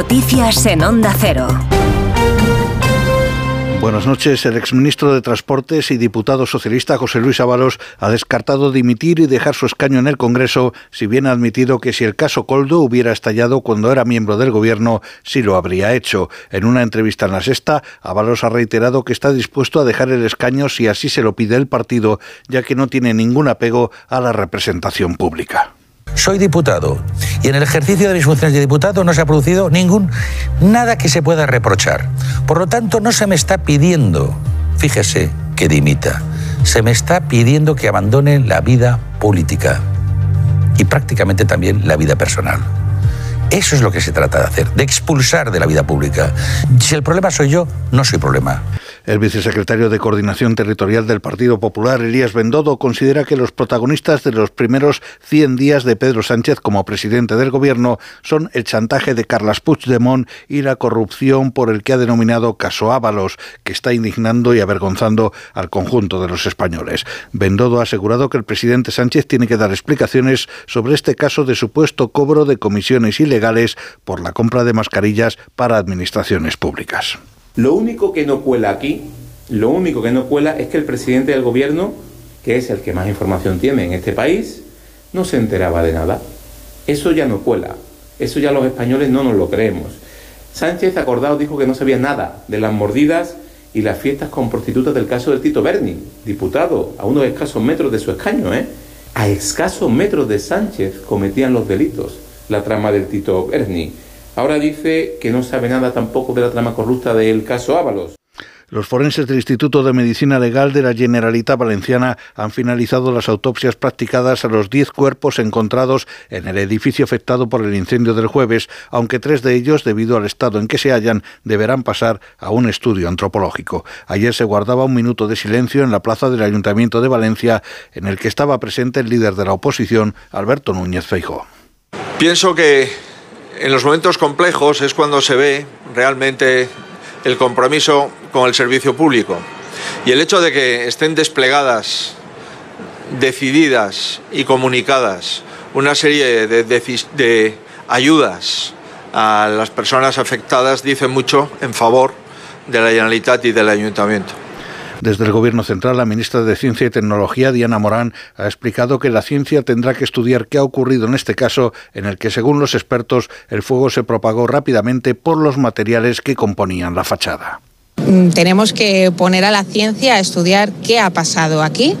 Noticias en Onda Cero. Buenas noches. El exministro de Transportes y diputado socialista José Luis Ábalos ha descartado dimitir y dejar su escaño en el Congreso, si bien ha admitido que si el caso Coldo hubiera estallado cuando era miembro del Gobierno, sí lo habría hecho. En una entrevista en la Sexta, Ábalos ha reiterado que está dispuesto a dejar el escaño si así se lo pide el partido, ya que no tiene ningún apego a la representación pública. Soy diputado y en el ejercicio de mis funciones de diputado no se ha producido ningún nada que se pueda reprochar. Por lo tanto, no se me está pidiendo, fíjese, que dimita. Se me está pidiendo que abandone la vida política y prácticamente también la vida personal. Eso es lo que se trata de hacer, de expulsar de la vida pública. Si el problema soy yo, no soy problema. El vicesecretario de Coordinación Territorial del Partido Popular, Elías Bendodo, considera que los protagonistas de los primeros 100 días de Pedro Sánchez como presidente del gobierno son el chantaje de Carles Puigdemont y la corrupción por el que ha denominado caso Ábalos, que está indignando y avergonzando al conjunto de los españoles. Bendodo ha asegurado que el presidente Sánchez tiene que dar explicaciones sobre este caso de supuesto cobro de comisiones ilegales por la compra de mascarillas para administraciones públicas. Lo único que no cuela aquí, lo único que no cuela es que el presidente del gobierno, que es el que más información tiene en este país, no se enteraba de nada. Eso ya no cuela. Eso ya los españoles no nos lo creemos. Sánchez acordado dijo que no sabía nada de las mordidas y las fiestas con prostitutas del caso del Tito Berni, diputado, a unos escasos metros de su escaño, ¿eh? A escasos metros de Sánchez cometían los delitos, la trama del Tito Berni. Ahora dice que no sabe nada tampoco de la trama corrupta del caso Ábalos. Los forenses del Instituto de Medicina Legal de la Generalitat Valenciana han finalizado las autopsias practicadas a los 10 cuerpos encontrados en el edificio afectado por el incendio del jueves, aunque tres de ellos, debido al estado en que se hallan, deberán pasar a un estudio antropológico. Ayer se guardaba un minuto de silencio en la plaza del Ayuntamiento de Valencia, en el que estaba presente el líder de la oposición, Alberto Núñez Feijóo. Pienso que en los momentos complejos es cuando se ve realmente el compromiso con el servicio público. Y el hecho de que estén desplegadas, decididas y comunicadas una serie de, ayudas a las personas afectadas dice mucho en favor de la Generalitat y del Ayuntamiento. Desde el Gobierno Central, la ministra de Ciencia y Tecnología, Diana Morán, ha explicado que la ciencia tendrá que estudiar qué ha ocurrido en este caso, en el que, según los expertos, el fuego se propagó rápidamente por los materiales que componían la fachada. Mm, tenemos que poner a la ciencia a estudiar qué ha pasado aquí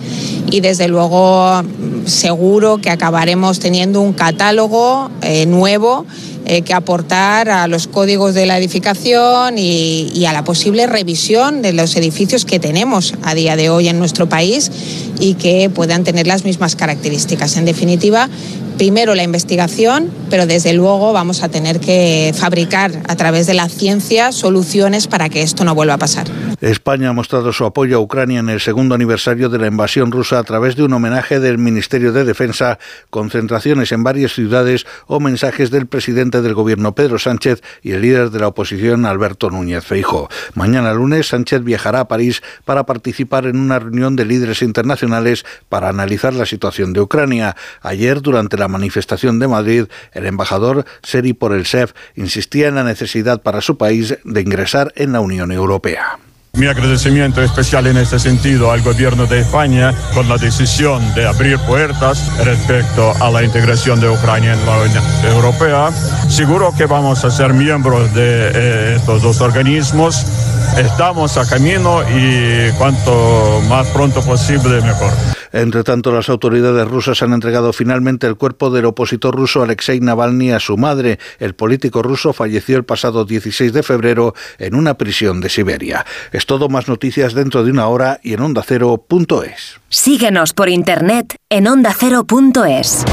y desde luego seguro que acabaremos teniendo un catálogo eh, nuevo eh, que aportar a los códigos de la edificación y, a la posible revisión de los edificios que tenemos a día de hoy en nuestro país y que puedan tener las mismas características. En definitiva, primero la investigación, pero desde luego vamos a tener que fabricar a través de la ciencia soluciones para que esto no vuelva a pasar. España ha mostrado su apoyo a Ucrania en el segundo aniversario de la invasión rusa a través de un homenaje del Ministerio de Defensa, concentraciones en varias ciudades o mensajes del presidente del gobierno Pedro Sánchez y el líder de la oposición Alberto Núñez Feijo. Mañana lunes Sánchez viajará a París para participar en una reunión de líderes internacionales para analizar la situación de Ucrania. Ayer, durante la manifestación de Madrid, el embajador Seri por insistía en la necesidad para su país de ingresar en la Unión Europea. Mi agradecimiento especial en este sentido al gobierno de España por la decisión de abrir puertas respecto a la integración de Ucrania en la Unión Europea. Seguro que vamos a ser miembros de eh, estos dos organismos. Estamos a camino y cuanto más pronto posible mejor. Entre tanto, las autoridades rusas han entregado finalmente el cuerpo del opositor ruso Alexei Navalny a su madre. El político ruso falleció el pasado 16 de febrero en una prisión de Siberia. Es todo más noticias dentro de una hora y en ondacero.es. Síguenos por internet en ondacero.es.